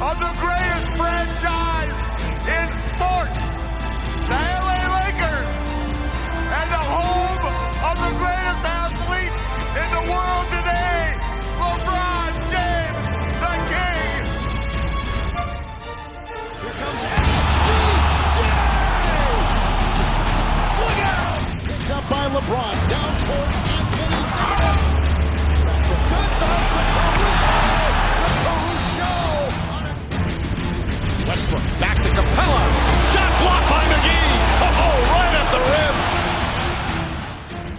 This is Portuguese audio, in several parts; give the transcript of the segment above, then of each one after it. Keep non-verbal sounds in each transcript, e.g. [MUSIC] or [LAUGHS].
of the greatest franchise in sports, the LA Lakers, and the home of the greatest athlete in the world today, LeBron James, the King. Here comes LBJ! Look out! Picked up by LeBron, Westbrook back to Capella. Shot blocked by McGee. Oh, right at the rim.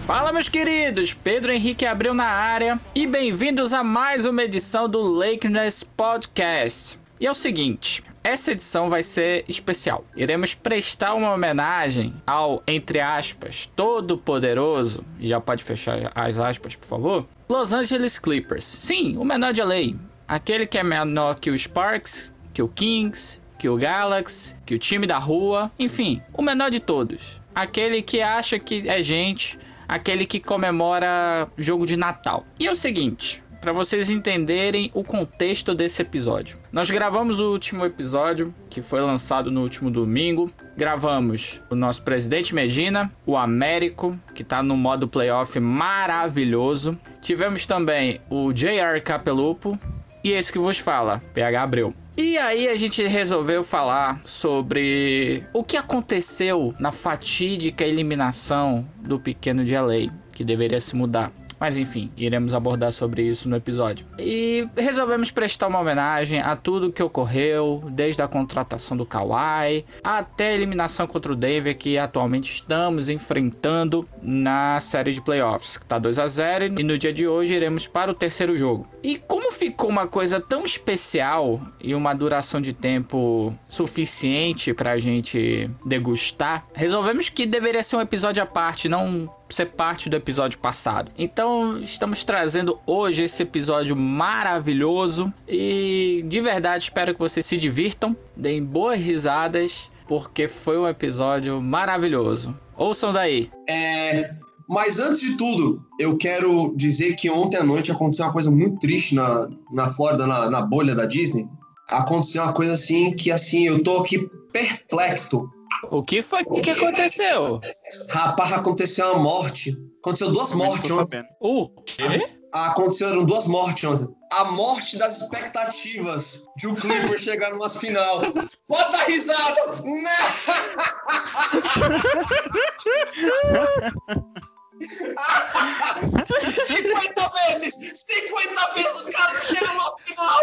Fala, meus queridos! Pedro Henrique abriu na área e bem-vindos a mais uma edição do Lakeness Podcast. E é o seguinte, essa edição vai ser especial. Iremos prestar uma homenagem ao, entre aspas, todo-poderoso, já pode fechar as aspas, por favor, Los Angeles Clippers. Sim, o menor de lei. Aquele que é menor que o Sparks, que o Kings, que o Galaxy, que o time da rua, enfim, o menor de todos. Aquele que acha que é gente, aquele que comemora jogo de Natal. E é o seguinte, para vocês entenderem o contexto desse episódio. Nós gravamos o último episódio, que foi lançado no último domingo. Gravamos o nosso presidente Medina, o Américo, que tá no modo playoff maravilhoso. Tivemos também o JR Capelupo e esse que vos fala, PH Abreu. E aí a gente resolveu falar sobre o que aconteceu na fatídica eliminação do pequeno de LA, que deveria se mudar. Mas enfim, iremos abordar sobre isso no episódio. E resolvemos prestar uma homenagem a tudo que ocorreu, desde a contratação do Kawhi até a eliminação contra o Denver que atualmente estamos enfrentando na série de playoffs, que tá 2 a 0 e no dia de hoje iremos para o terceiro jogo. E como ficou uma coisa tão especial e uma duração de tempo suficiente pra gente degustar, resolvemos que deveria ser um episódio à parte, não ser parte do episódio passado. Então, estamos trazendo hoje esse episódio maravilhoso e de verdade espero que vocês se divirtam, deem boas risadas, porque foi um episódio maravilhoso. Ouçam daí. É, mas antes de tudo, eu quero dizer que ontem à noite aconteceu uma coisa muito triste na, na Flórida, na, na bolha da Disney. Aconteceu uma coisa assim que assim, eu tô aqui perplexo. O que foi que aconteceu? Rapaz, aconteceu uma morte. Aconteceu duas mortes ontem. O quê? Aconteceram duas mortes ontem. A morte das expectativas de o Clippers chegar numa final. Bota a risada! [LAUGHS] Cinquenta vezes! 50 vezes os caras chegam na final!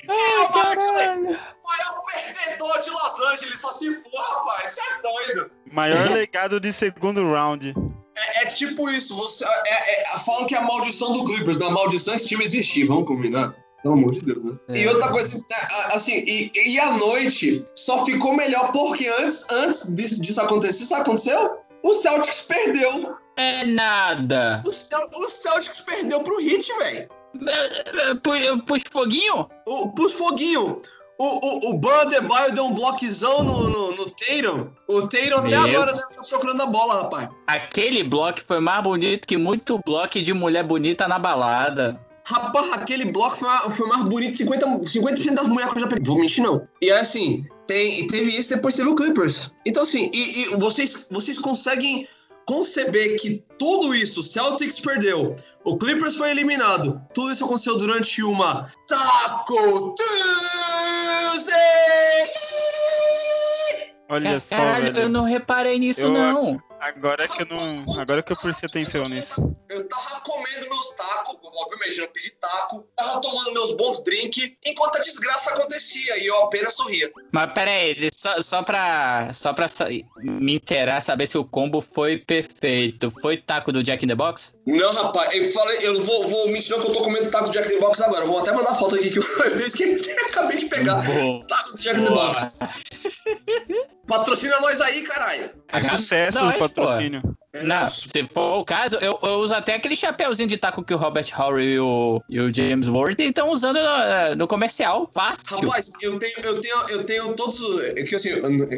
Quem é o maior, maior perdedor de Los Angeles? Só se for, rapaz! Você é doido! Maior legado de segundo round. É, é tipo isso, você. É, é, falam que é a maldição do Clippers, da maldição esse time existir, vamos combinar? Pelo amor de Deus, né? É. E outra coisa, assim, e, e a noite só ficou melhor porque antes, antes disso, disso acontecer, sabe o que aconteceu? O Celtics perdeu. É nada. O, Cel- o Celtics perdeu pro Heat, velho. Pus foguinho? O, pros foguinho. O, o, o Ban Adebayo deu um bloquezão no, no, no Tatum. O Tatum até agora deve estar procurando a bola, rapaz. Aquele bloco foi mais bonito que muito bloco de mulher bonita na balada. Rapaz, aquele bloco foi, foi mais bonito 50%, 50 das mulheres que eu já peguei. Vou mentir, não. E aí, assim, tem, teve isso, depois teve o Clippers. Então, assim, e, e vocês, vocês conseguem conceber que tudo isso, Celtics perdeu, o Clippers foi eliminado, tudo isso aconteceu durante uma Taco Tuesday! Olha só, Caralho, velho. eu não reparei nisso, Eu- não. Agora que eu não. Agora que eu prestei atenção nisso. Eu tava comendo meus tacos, obviamente eu pedi taco, tava tomando meus bons drinks, enquanto a desgraça acontecia, e eu apenas sorria. Mas pera aí, só, só pra, só pra me inteirar, saber se o combo foi perfeito. Foi taco do Jack in the Box? Não, rapaz, eu falei, eu vou, vou mentir não que eu tô comendo taco do Jack in the Box agora. Eu vou até mandar foto aqui que eu, [LAUGHS] eu acabei de pegar. Boa. Taco do Jack in the Box. Patrocina nós aí, caralho. É sucesso Não, o patrocínio. Não, se for o caso, eu, eu uso até aquele chapeuzinho de taco que o Robert Horry e o, e o James Worthy estão usando no, no comercial. Fácil. Rapaz, eu tenho, eu tenho, eu tenho todos. os- É que assim,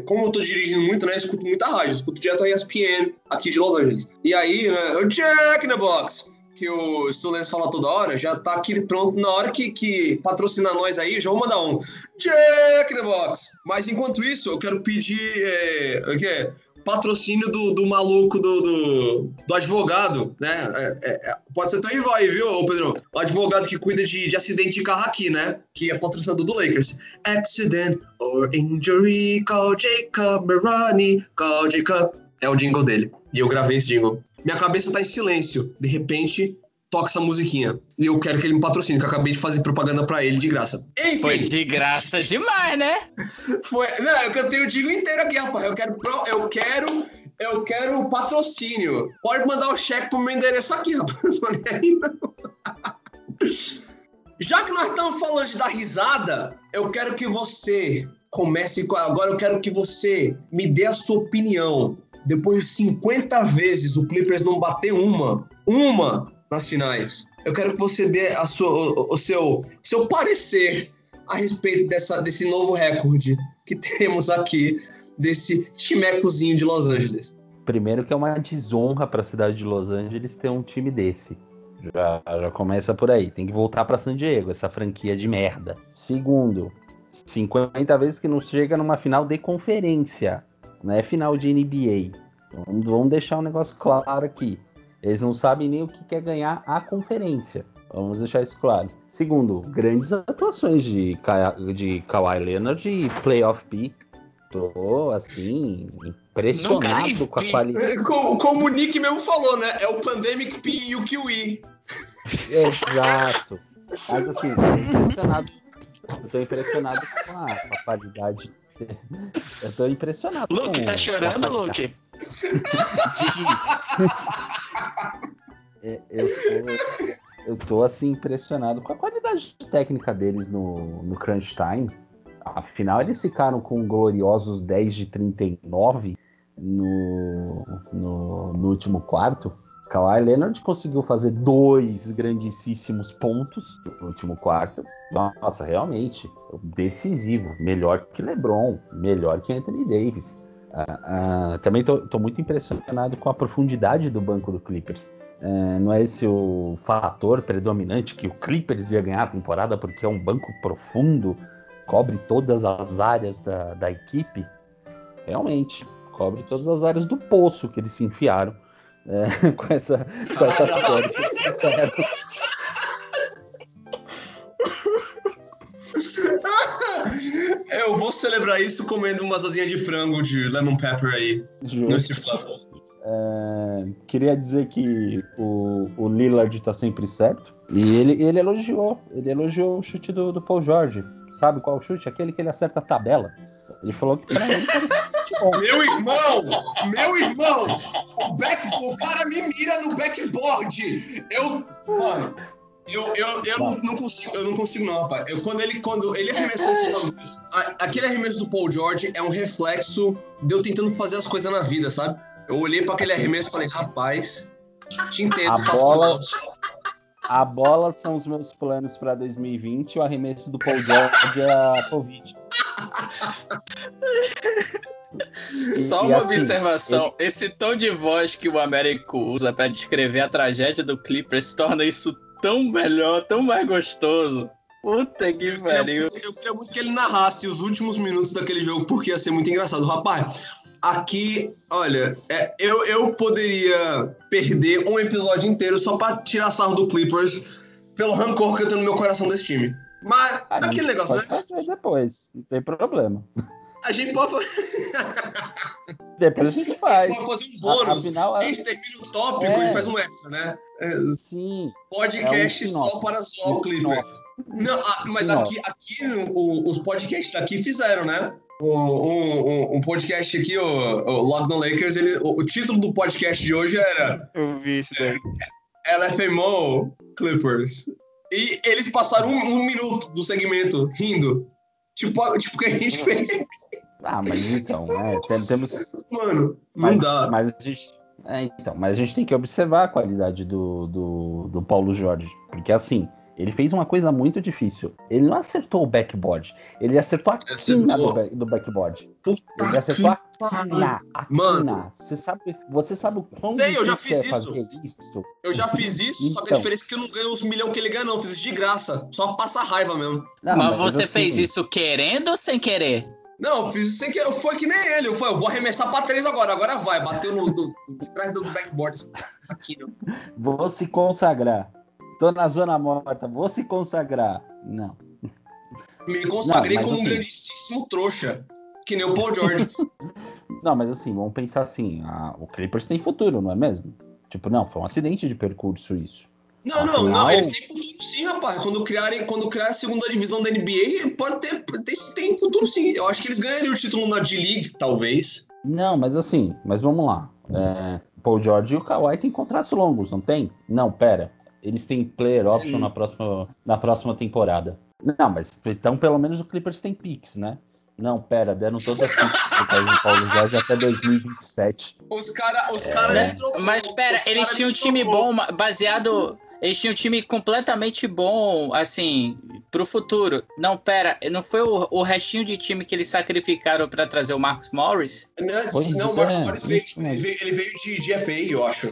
como eu tô dirigindo muito, né? Eu escuto muita rádio, eu escuto direto a ESPN aqui de Los Angeles. E aí, né? O Jack the Box. que o Sulens fala toda hora, já tá aqui pronto. Na hora que, que patrocina nós aí, já vou mandar um Jack the Box. Mas enquanto isso, eu quero pedir é, o quê? Patrocínio do, do maluco do, do, do advogado, né? É, é, é pode ser tão vai, viu, Pedro? O advogado que cuida de, de acidente de carro aqui, né? Que é patrocinador do Lakers. Accident or injury, call Jacob Marani, call Jacob. É o jingle dele. E eu gravei esse jingle. Minha cabeça tá em silêncio. De repente, toca essa musiquinha. E eu quero que ele me patrocine, que eu acabei de fazer propaganda pra ele de graça. Enfim. Foi de graça demais, né? Foi. Não, eu cantei o digo inteiro aqui, rapaz. Eu quero. Eu quero. Eu quero patrocínio. Pode mandar o cheque pro meu endereço aqui, rapaz. Já que nós estamos falando de dar risada, eu quero que você comece com. Agora eu quero que você me dê a sua opinião. Depois de 50 vezes o Clippers não bater uma, uma nas finais. Eu quero que você dê a sua, o, o seu, seu parecer a respeito dessa, desse novo recorde que [LAUGHS] temos aqui, desse timecozinho de Los Angeles. Primeiro que é uma desonra para a cidade de Los Angeles ter um time desse. Já, já começa por aí. Tem que voltar para San Diego, essa franquia de merda. Segundo, 50 vezes que não chega numa final de conferência. Não é final de NBA. Vamos, deixar um negócio claro aqui. Eles não sabem nem o que quer ganhar a conferência. Vamos deixar isso claro. Segundo, grandes atuações de, Ka de Kawhi Leonard e Playoff P. Tô, assim, impressionado com a qualidade. Como, como o Nick mesmo falou, né? É o Pandemic P e o Kiwi. [LAUGHS] Exato. Mas assim, tô impressionado. Eu tô impressionado com a, com a qualidade. Eu tô impressionado. Luke, tá chorando, Luke? [LAUGHS] [LAUGHS] É, eu, tô, eu tô assim impressionado com a qualidade técnica deles no, no Crunch Time. Afinal, eles ficaram com gloriosos 10 de 39 no, no, no último quarto. Kawhi Leonard conseguiu fazer dois grandíssimos pontos no último quarto. Nossa, realmente, decisivo. Melhor que LeBron, melhor que Anthony Davis. Uh, uh, também estou muito impressionado com a profundidade do banco do Clippers. Uh, não é esse o fator predominante que o Clippers ia ganhar a temporada porque é um banco profundo, cobre todas as áreas da, da equipe? Realmente, cobre todas as áreas do poço que eles se enfiaram é, [LAUGHS] com essa, com essa [LAUGHS] série. Eu vou celebrar isso comendo umas asinhas de frango de lemon pepper aí. Nesse é, queria dizer que o, o Lillard tá sempre certo. E ele, ele elogiou. Ele elogiou o chute do, do Paul George. Sabe qual o chute? Aquele que ele acerta a tabela. Ele falou que pra ele [LAUGHS] Meu irmão! Meu irmão! O, back, o cara me mira no backboard! Eu. Mano, eu, eu, eu não, não, consigo, eu não consigo, não, rapaz. Eu, quando ele, quando ele arremessou esse aquele arremesso do Paul George é um reflexo de eu tentando fazer as coisas na vida, sabe? Eu olhei para aquele arremesso e falei, rapaz, te entendo. A bola, a bola são os meus planos para 2020 o arremesso do Paul George é a Covid. Só uma assim, observação: ele... esse tom de voz que o Américo usa para descrever a tragédia do Clippers torna isso tão melhor, tão mais gostoso. Puta que pariu. Eu, eu queria muito que ele narrasse os últimos minutos daquele jogo, porque ia ser muito engraçado. Rapaz, aqui, olha, é, eu, eu poderia perder um episódio inteiro só pra tirar sarro do Clippers pelo rancor que eu tenho no meu coração desse time. Mas, ah, aquele negócio, pode né? Fazer depois, não tem problema. A gente pode fazer. [LAUGHS] Depois a gente faz. Pode fazer um bônus. Afinal, a gente termina o tópico é. e faz um extra, né? É, Sim. Podcast é um só para zoar o Clipper. Não, ah, mas aqui, aqui o, os podcasts daqui fizeram, né? Um, um, um, podcast aqui, o, o Lock no Lakers, ele, o, o, título do podcast de hoje era. [LAUGHS] Eu vi isso daí. É, LFMO Clippers. E eles passaram um, um minuto do segmento rindo. Tipo, tipo que a gente fez. Ah, mas então, né? Temos. [LAUGHS] Mano, não mas, dá. Mas a gente. É, então, mas a gente tem que observar a qualidade do, do, do Paulo Jorge. Porque assim, Ele fez uma coisa muito difícil. Ele não acertou o backboard. Ele acertou a quina do, ba- do backboard. Puta Ele acertou a quina. A Mano. quina. Você sabe, você sabe o quão Sei, eu já fiz é isso. fazer isso? Eu já fiz isso, só que a Então. diferença é que eu não ganho os milhões que ele ganha, não. Eu fiz isso de graça. Só passa raiva mesmo. Não, mas você assim, fez isso querendo ou sem querer? Não, eu fiz isso sem que foi que nem ele. Eu falei, eu vou arremessar pra três agora. Agora vai. Bateu no, do, atrás do backboard. Aqui? Vou se consagrar. Tô na zona morta, vou se consagrar. Não. Me consagrei Não, como um assim- grandíssimo trouxa. Que nem o Paul George. [LAUGHS] Não, mas assim, vamos pensar assim, a- o Clippers tem futuro, não é mesmo? Tipo, não, foi um acidente de percurso isso. Não, não, não. Afinal- Eles têm futuro sim, rapaz. Quando criarem, quando criarem a segunda divisão da NBA, pode ter. Tem, tem futuro sim. Eu acho que eles ganhariam o título na D-League, talvez. Não, mas assim, mas vamos lá. É, Paul George e o Kawhi têm contratos longos, não tem? Não, pera. Eles têm player option na próxima, na próxima temporada. Não, mas então pelo menos o Clippers tem picks, né? Não, pera, deram todas as picks pro Paulo- Paulo George até 2027. Os caras. Os cara Né? nem trocou, Mas espera, os eles tinham um time trocou. bom, baseado. Eles tinham um time completamente bom, assim, pro futuro. Não, pera, não foi o, o restinho de time que eles sacrificaram pra trazer o Marcus Morris? Não, não, o é, Marcos Morris mesmo. ele veio, ele veio de, de FA, eu acho.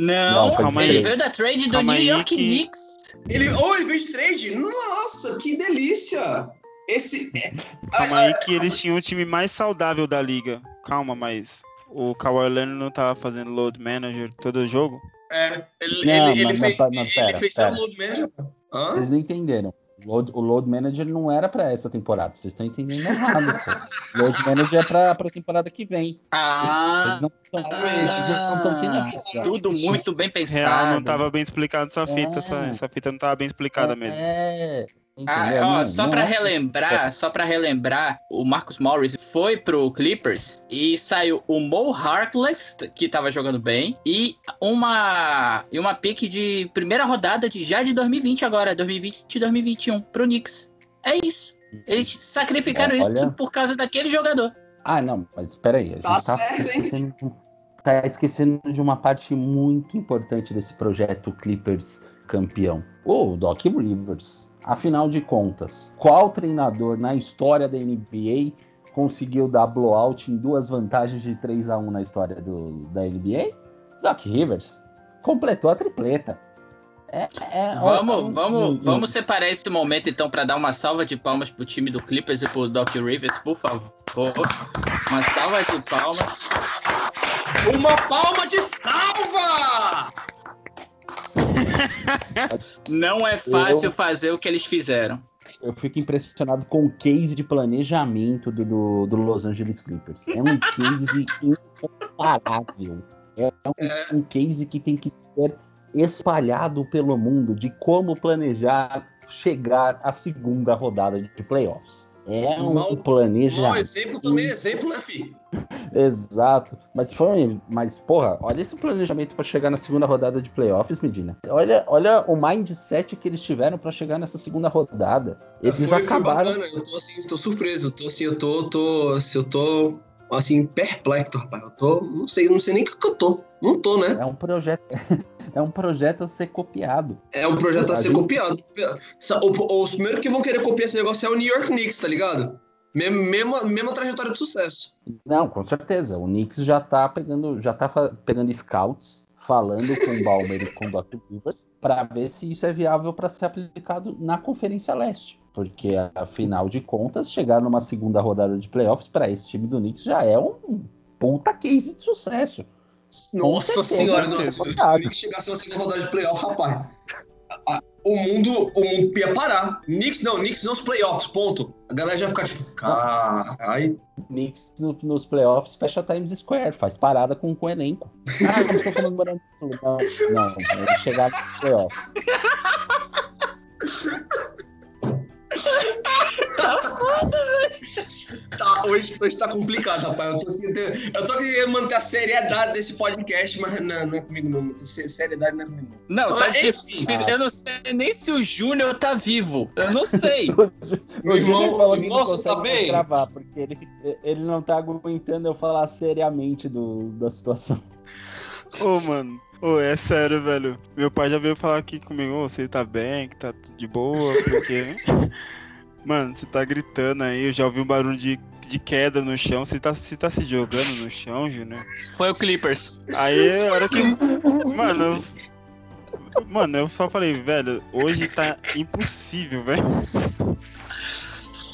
Não, Não, ele aí. veio da trade do Calma New York que- Knicks. Ele, oh, ele veio de trade? Nossa, que delícia! Esse. é- [LAUGHS] Calma Ah, aí que eles tinham o time mais saudável da liga. Calma, mas o Kawhi Leonard não tava fazendo load manager todo jogo? É, ele, Não, ele, ele mas- fez, mas- mas ele pera, fez pera. load manager. Hã? Vocês não entenderam. O load, o load manager não era pra essa temporada. Vocês estão entendendo errado. pô. Load manager é pra, pra temporada que vem. Ah, Eles não estão não estão tendo isso. tudo muito bem pensado. Real, não tava bem explicado essa fita. É. Essa, essa fita não tava bem explicada mesmo. É. Ah, ó, só pra é- relembrar, só para relembrar, o Marcus Morris foi pro Clippers e saiu o Mo Harkless, que tava jogando bem, e uma e uma pick de primeira rodada de já de 2020 agora, 2020 e 2021 pro Knicks. É isso. Eles sacrificaram Olha. isso por causa daquele jogador. Ah, não, mas espera aí. A gente Tá tá, certo, hein? esquecendo, tá esquecendo de uma parte muito importante desse projeto Clippers campeão. O Doc Rivers. Afinal de contas, qual treinador na história da NBA conseguiu dar blowout em duas vantagens de 3 a 1 na história do, da NBA? Doc Rivers. Completou a tripleta. É, é- Vamos, é- vamos, é- vamos separar esse momento então pra dar uma salva de palmas pro time do Clippers e pro Doc Rivers, por favor. Uma salva de palmas. Uma palma de salva! [LAUGHS] Não é fácil fazer o que eles fizeram. Eu fico impressionado com o case de planejamento do, do, do Los Angeles Clippers. É um case incomparável. É um, um case que tem que ser espalhado pelo mundo de como planejar chegar à segunda rodada de playoffs. É um Mal- planejamento. exemplo também, é exemplo, né, fi? Exato. Mas foi. Mas, porra, olha esse planejamento pra chegar na segunda rodada de playoffs, Medina. Olha, olha o mindset que eles tiveram pra chegar nessa segunda rodada. Eles foi, foi acabaram. bacana, eu tô assim, tô surpreso, eu tô assim, eu tô, tô, assim, eu tô, assim, perplexo, rapaz, eu tô, não sei, não sei nem o que eu tô, não tô, né? É um projeto. [LAUGHS] É um projeto a ser copiado. É um projeto a A ser gente- copiado. O- Os primeiros que vão querer copiar esse negócio é o New York Knicks, tá ligado? Mesma, mesma, trajetória de sucesso. Não, com certeza. O Knicks já tá pegando, já tá pegando scouts, falando com o Balmer e com o Dr. Rivers, para ver se isso é viável para ser aplicado na Conferência Leste. Porque, afinal de contas, chegar numa segunda rodada de playoffs para esse time do Knicks já é um puta case de sucesso. Nossa certeza, senhora, nossa, se o. Knicks chegasse na segunda rodada de playoff, rapaz, o mundo, o mundo ia parar. Knicks não, Knicks nos playoffs, ponto. A galera já ia ficar tipo, caralho. Knicks no- nos playoffs fecha Times Square, faz parada com, com o elenco. Ah, não estou comemorando. Não, não, eles chegaram nos playoffs. [LAUGHS] Tá, hoje, hoje tá complicado, rapaz. Eu tô, querendo- eu tô querendo manter a seriedade desse podcast, mas não, não é comigo não. Se- Seriedade não é comigo não. Não, tá Mas, enfim, difícil. Eu não sei nem se o Júnior tá vivo. Eu não sei. [LAUGHS] Meu irmão, falou que não nossa, tá bem? gravar, porque ele, ele não tá aguentando eu falar seriamente do, da situação. Ô, mano. Ô, é sério, velho. Meu pai já veio falar aqui comigo, ô, você tá bem, que tá de boa, porque. [LAUGHS] Mano, você tá gritando aí, eu já ouvi um barulho de, de queda no chão. Você tá, você tá se jogando no chão, Júnior? Foi o Clippers. Aí, a hora que. Mano, eu... Mano, eu só falei, velho, hoje tá impossível, velho.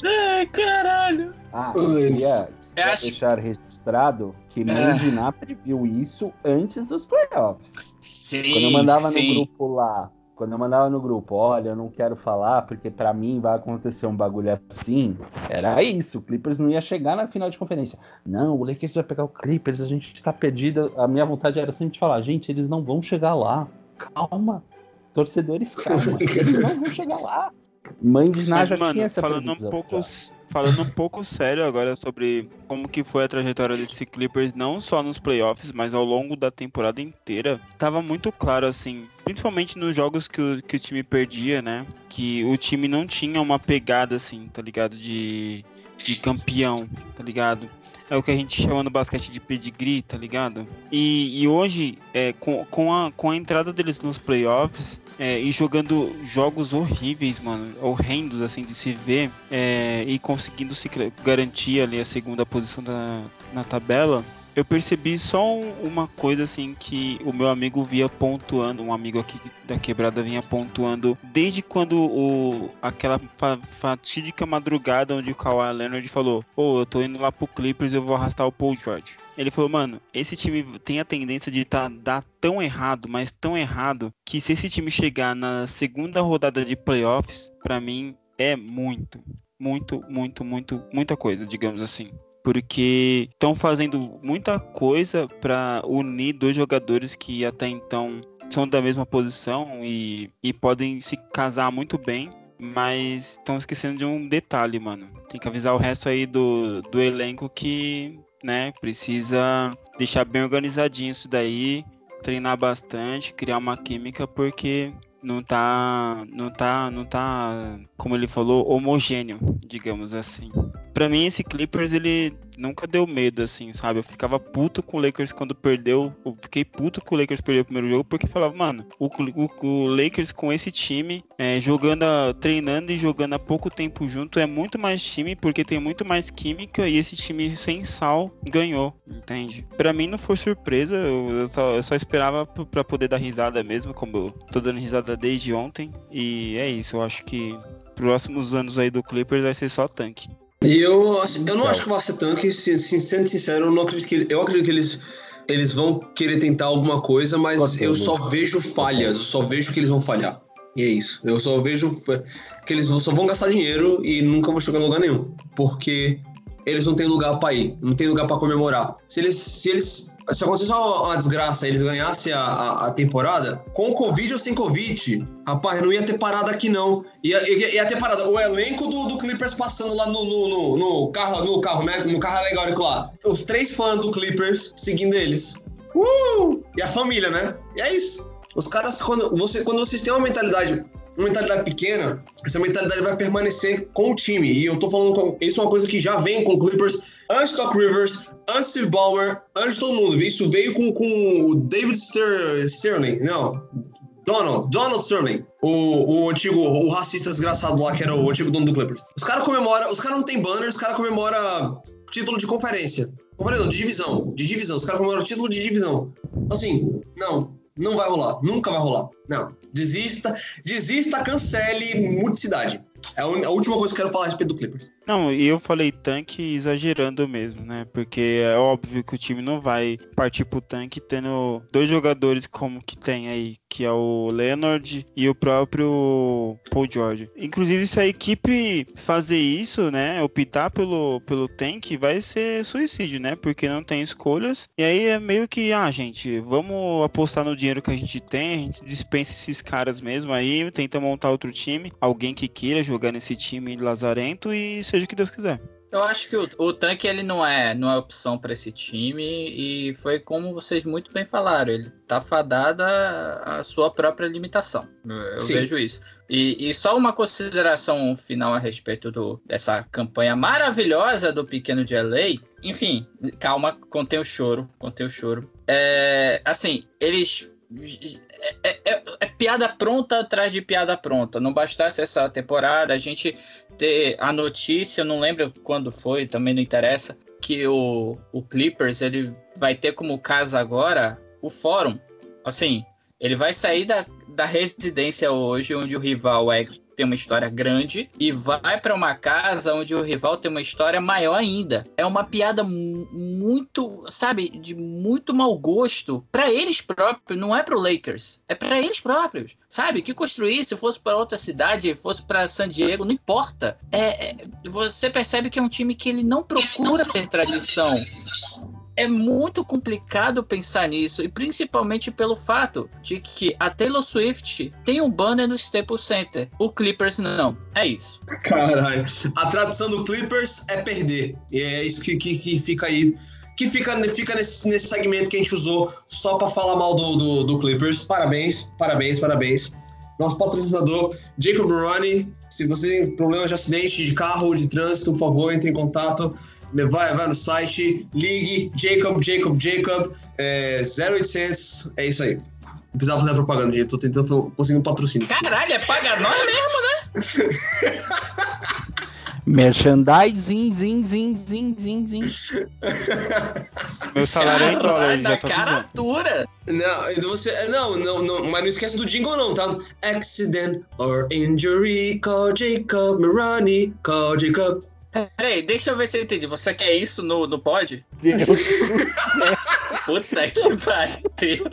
Ai, caralho. Ah, eu queria, Acho- deixar registrado que É. Mandiná previu isso antes dos playoffs. Sim, Quando eu mandava sim. no grupo lá, quando eu mandava no grupo, olha, eu não quero falar porque pra mim vai acontecer um bagulho assim, era isso. O Clippers não ia chegar na final de conferência. Não, o Lakers vai pegar o Clippers, a gente tá perdido. A minha vontade era sempre falar, gente, eles não vão chegar lá. Calma. Torcedores, calma. Eles não vão chegar lá. Mãe de Mas, já tinha mano, essa falando um previsão, pouco. já. Falando um pouco sério agora sobre como que foi a trajetória desse Clippers, não só nos playoffs, mas ao longo da temporada inteira, tava muito claro, assim, principalmente nos jogos que o, que o time perdia, né? Que o time não tinha uma pegada, assim, tá ligado? De, de campeão, tá ligado? É o que a gente chama no basquete de pedigree, tá ligado? E, e hoje, é, com, com, a, com a entrada deles nos playoffs, é, e jogando jogos horríveis, mano, horrendos, assim, de se ver, é, e conseguindo se garantir ali a segunda posição da, na tabela, eu percebi só um- uma coisa, assim, que o meu amigo via pontuando, um amigo aqui da quebrada vinha pontuando, desde quando o, aquela fa- fatídica madrugada onde o Kawhi Leonard falou, ô, eu tô indo lá pro Clippers, eu vou arrastar o Paul George. Ele falou, mano, esse time tem a tendência de tá, dar tão errado, mas tão errado, que se esse time chegar na segunda rodada de playoffs, pra mim é muito, muito, muito, muito, muita coisa, digamos assim. Porque estão fazendo muita coisa pra unir dois jogadores que até então são da mesma posição e, e podem se casar muito bem. Mas estão esquecendo de um detalhe, mano. Tem que avisar o resto aí do, do elenco que, né, precisa deixar bem organizadinho isso daí, treinar bastante, criar uma química, porque não tá, não tá, não tá, como ele falou, homogêneo, digamos assim. Pra mim esse Clippers ele nunca deu medo assim, sabe? Eu ficava puto com o Lakers quando perdeu, eu fiquei puto com o Lakers perdeu o primeiro jogo porque falava, mano, o, o, o Lakers com esse time, é, jogando, treinando e jogando há pouco tempo junto é muito mais time porque tem muito mais química e esse time sem sal ganhou, entende? Pra mim não foi surpresa, eu, eu só, eu só esperava p- pra poder dar risada mesmo, como eu tô dando risada desde ontem e é isso, eu acho que próximos anos aí do Clippers vai ser só tanque. E eu, assim, eu não acho que vai ser tanque, se, se- sendo sincero, eu não acredito que eu acredito que eles eles vão querer tentar alguma coisa, mas eu só vejo falhas, eu só vejo que eles vão falhar. E é isso. Eu só vejo fa- que eles só vão gastar dinheiro e nunca vão chegar em lugar nenhum, porque eles não têm lugar pra ir, não tem lugar pra comemorar. Se eles se eles se acontecesse uma, desgraça eles ganhassem a, a, a temporada, com Covid ou sem Covid, rapaz, não ia ter parada aqui não. Ia, ia, ia ter parada. O elenco do, do Clippers passando lá no, no, no, no carro, no carro, né? No carro alegórico lá. Os três fãs do Clippers seguindo eles. Uh! E a família, né? E é isso. Os caras, quando, você, quando vocês têm uma mentalidade, uma mentalidade pequena, essa mentalidade vai permanecer com o time. E eu tô falando com. Isso é uma coisa que já vem com Clippers antes do Doc Rivers, antes Steve Ballmer, antes todo mundo. Isso veio com, com o David Ster- Sterling. Não. Donald, Donald Sterling, o, o antigo, o racista desgraçado lá, que era o antigo dono do Clippers. Os caras comemoram, os caras não tem banner, os caras comemoram título de conferência. Conferência de divisão, de divisão. Os caras comemoram título de divisão. Assim, não, não vai rolar, nunca vai rolar. Não, desista, desista, cancele, mude de cidade. É a última coisa que eu quero falar a respeito do Clippers. Não, e eu falei tanque exagerando mesmo, né? Porque é óbvio que o time não vai partir pro tanque tendo dois jogadores como que tem aí, que é o Leonard e o próprio Paul George. Inclusive, se a equipe fazer isso, né? Optar pelo, pelo tanque, vai ser suicídio, né? Porque não tem escolhas. E aí é meio que, ah, gente, vamos apostar no dinheiro que a gente tem, a gente dispensa esses caras mesmo aí, tenta montar outro time, alguém que queira jogar nesse time lazarento e seja o que Deus quiser. Eu acho que o, o tanque ele não é, não é opção para esse time e foi como vocês muito bem falaram, ele tá fadado à sua própria limitação. Eu, eu Sim. vejo isso. E, e só uma consideração final a respeito do, dessa campanha maravilhosa do Pequeno de LA. Enfim, calma, contém o choro, contém o choro. É, assim, eles é, é- é piada pronta atrás de piada pronta. Não bastasse essa temporada, a gente ter a notícia, não lembro quando foi, também não interessa, que o, o Clippers ele vai ter como casa agora o fórum. Assim, ele vai sair da, da residência hoje, onde o rival é tem uma história grande e vai pra uma casa onde o rival tem uma história maior ainda. É uma piada mu- muito, sabe, de muito mau gosto pra eles próprios, não é pro Lakers, é pra eles próprios. Sabe, que construir se fosse pra outra cidade, fosse pra San Diego, não importa. É, é- você percebe que é um time que ele não procura ter tradição. É muito complicado pensar nisso, e principalmente pelo fato de que a Taylor Swift tem um banner no Staples Center, o Clippers não. É isso. Caralho. A tradição do Clippers é perder. E é isso que, que, que fica aí. Que fica, fica nesse, nesse segmento que a gente usou só pra falar mal do, do, do Clippers. Parabéns, parabéns, parabéns. Nosso patrocinador, Jacob Ronnie. Se você tem problema de acidente de carro ou de trânsito, por favor, entre em contato. Vai, vai no site, ligue, Jacob, Jacob, Jacob, é, 0800, é isso aí. Não precisava fazer propaganda, gente. Tô tentando conseguir um patrocínio. Caralho, é paga nós mesmo, né? [LAUGHS] Merchandising, zin, zin, zin, zin, zin. Meu salário é em dólares, já tô caratura. Não, então você. Não, não, não, mas não esquece do jingle, não, tá? Accident or injury, call Jacob Mirani, call Jacob. Peraí, deixa eu ver se eu entendi. Você quer isso no, no pod? Puta que pariu.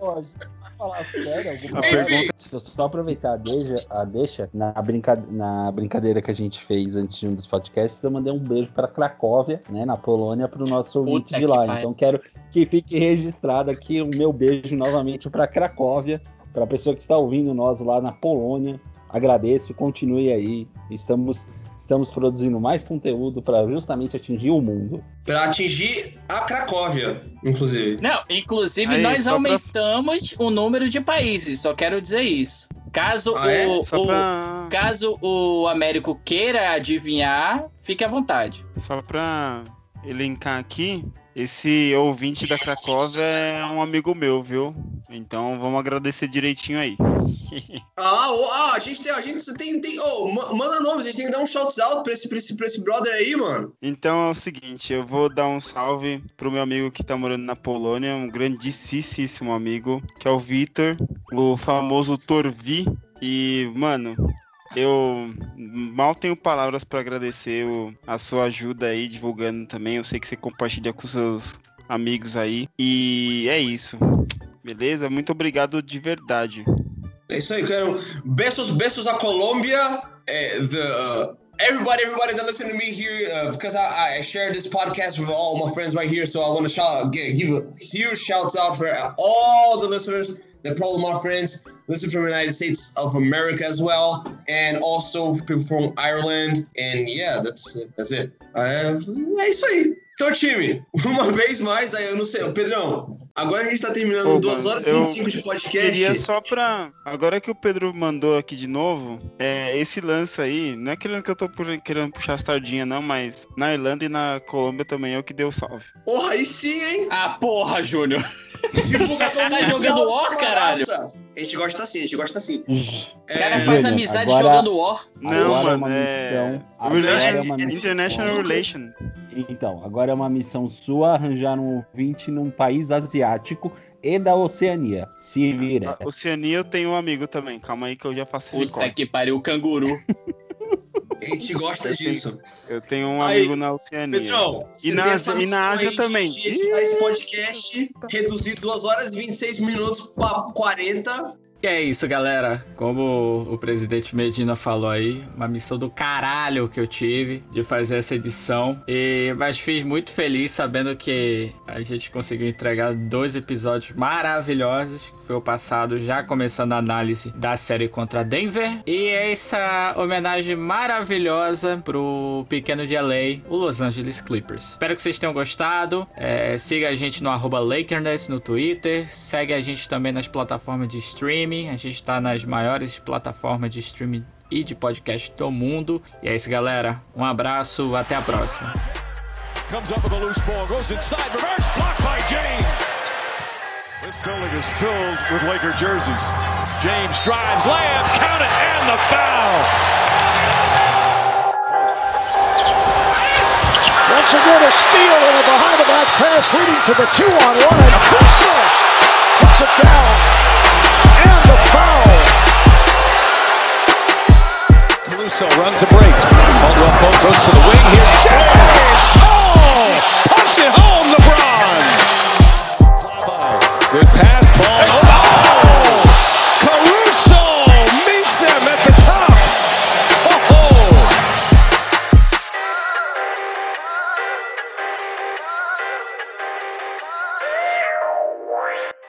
Ó, pra falar sério, alguma A coisa? pergunta- Deixa eu só aproveitar a deixa, a deixa na, brinca, na brincadeira que a gente fez antes de um dos podcasts, eu mandei um beijo para Cracóvia, né, na Polônia, para o nosso ouvinte de lá. pariu. Então quero que fique registrado aqui o meu beijo novamente para Cracóvia, para a pessoa que está ouvindo nós lá na Polônia. Agradeço, continue aí. Estamos estamos produzindo mais conteúdo para justamente atingir o mundo. Pra atingir a Cracóvia, inclusive. Não, inclusive Aí, nós só pra- aumentamos o número de países, só quero dizer isso. Caso Ah, é? o, o- pra, caso o Américo queira adivinhar, fique à vontade. só pra elencar aqui, esse ouvinte da Cracóvia é um amigo meu, viu? Então vamos agradecer direitinho aí. [LAUGHS] Ah, ah, a gente tem. A gente tem. tem oh, ma- manda nomes, a gente tem que dar um shout out pra esse, pra, esse, pra esse brother aí, mano. Então é o seguinte, eu vou dar um salve pro meu amigo que tá morando na Polônia, um grandíssimo amigo, que é o Vitor, o famoso Torvi. E, mano, eu mal tenho palavras pra agradecer a sua ajuda aí, divulgando também. Eu sei que você compartilha com seus amigos aí. E é isso. Beleza? Muito obrigado de verdade. É isso aí, quero. Besos, besos a Colômbia. eh, the, uh, everybody, everybody that listen to me here, uh, because I, I share this podcast with all my friends right here, so I want to shout, gi- give a huge shouts out for all the listeners. They're probably my friends. Listen from the United States of America as well, and also people from Ireland. And yeah, that's that's it. É, é isso aí. Então, time, [LAUGHS] uma vez mais, aí eu não sei, Pedrão, agora a gente tá terminando Ô, 2 mano, horas e eu 25 de podcast. Queria só pra. Agora que o Pedro mandou aqui de novo, é, esse lance aí, não é querendo que eu tô querendo puxar as tardinhas, não, mas na Irlanda e na Colômbia também é o que deu salve. Porra, aí sim, hein? Ah, porra, Júnior. Divulgador Tá jogando War, caralho? A gente gosta assim, a gente gosta assim. O É, cara faz amizade agora- jogando War. Não, Agora é mano, uma é. missão- agora Relation- é uma missão. International Relation. Então, agora é uma missão sua arranjar um ouvinte num país asiático e da Oceania. Se vira. A Oceania eu tenho um amigo também. Calma aí que eu já faço Puta que pariu, canguru. [LAUGHS] A gente gosta disso. Eu tenho um Aí, amigo na Oceania. Pedrão, E na e na Ásia de- também. De editar esse podcast, reduzir 2 horas e 26 minutos pra 40. E é isso, galera. Como o presidente Medina falou aí, uma missão do caralho que eu tive de fazer essa edição. E mas fiz muito feliz sabendo que a gente conseguiu entregar dois episódios maravilhosos. Que foi o passado, já começando a análise da série contra Denver. E essa homenagem maravilhosa pro pequeno de LA, o Los Angeles Clippers. Espero que vocês tenham gostado. É, siga a gente no Lakerness no Twitter. Segue a gente também nas plataformas de streaming. A gente tá nas maiores plataformas de streaming e de podcast do mundo. E é isso, galera. Um abraço, até a próxima. Comes up with a loose ball, goes inside, reverse blocked by James. This building is filled with Laker jerseys. James drives, layup, count it, and the foul. Once again, a steal and a behind the back pass leading to the two on one. And Kuzma puts it down. The foul. Caruso runs a break. Caldwell Pope goes to the wing here. Dash! Oh! Punch it home, LeBron. Good pass, ball.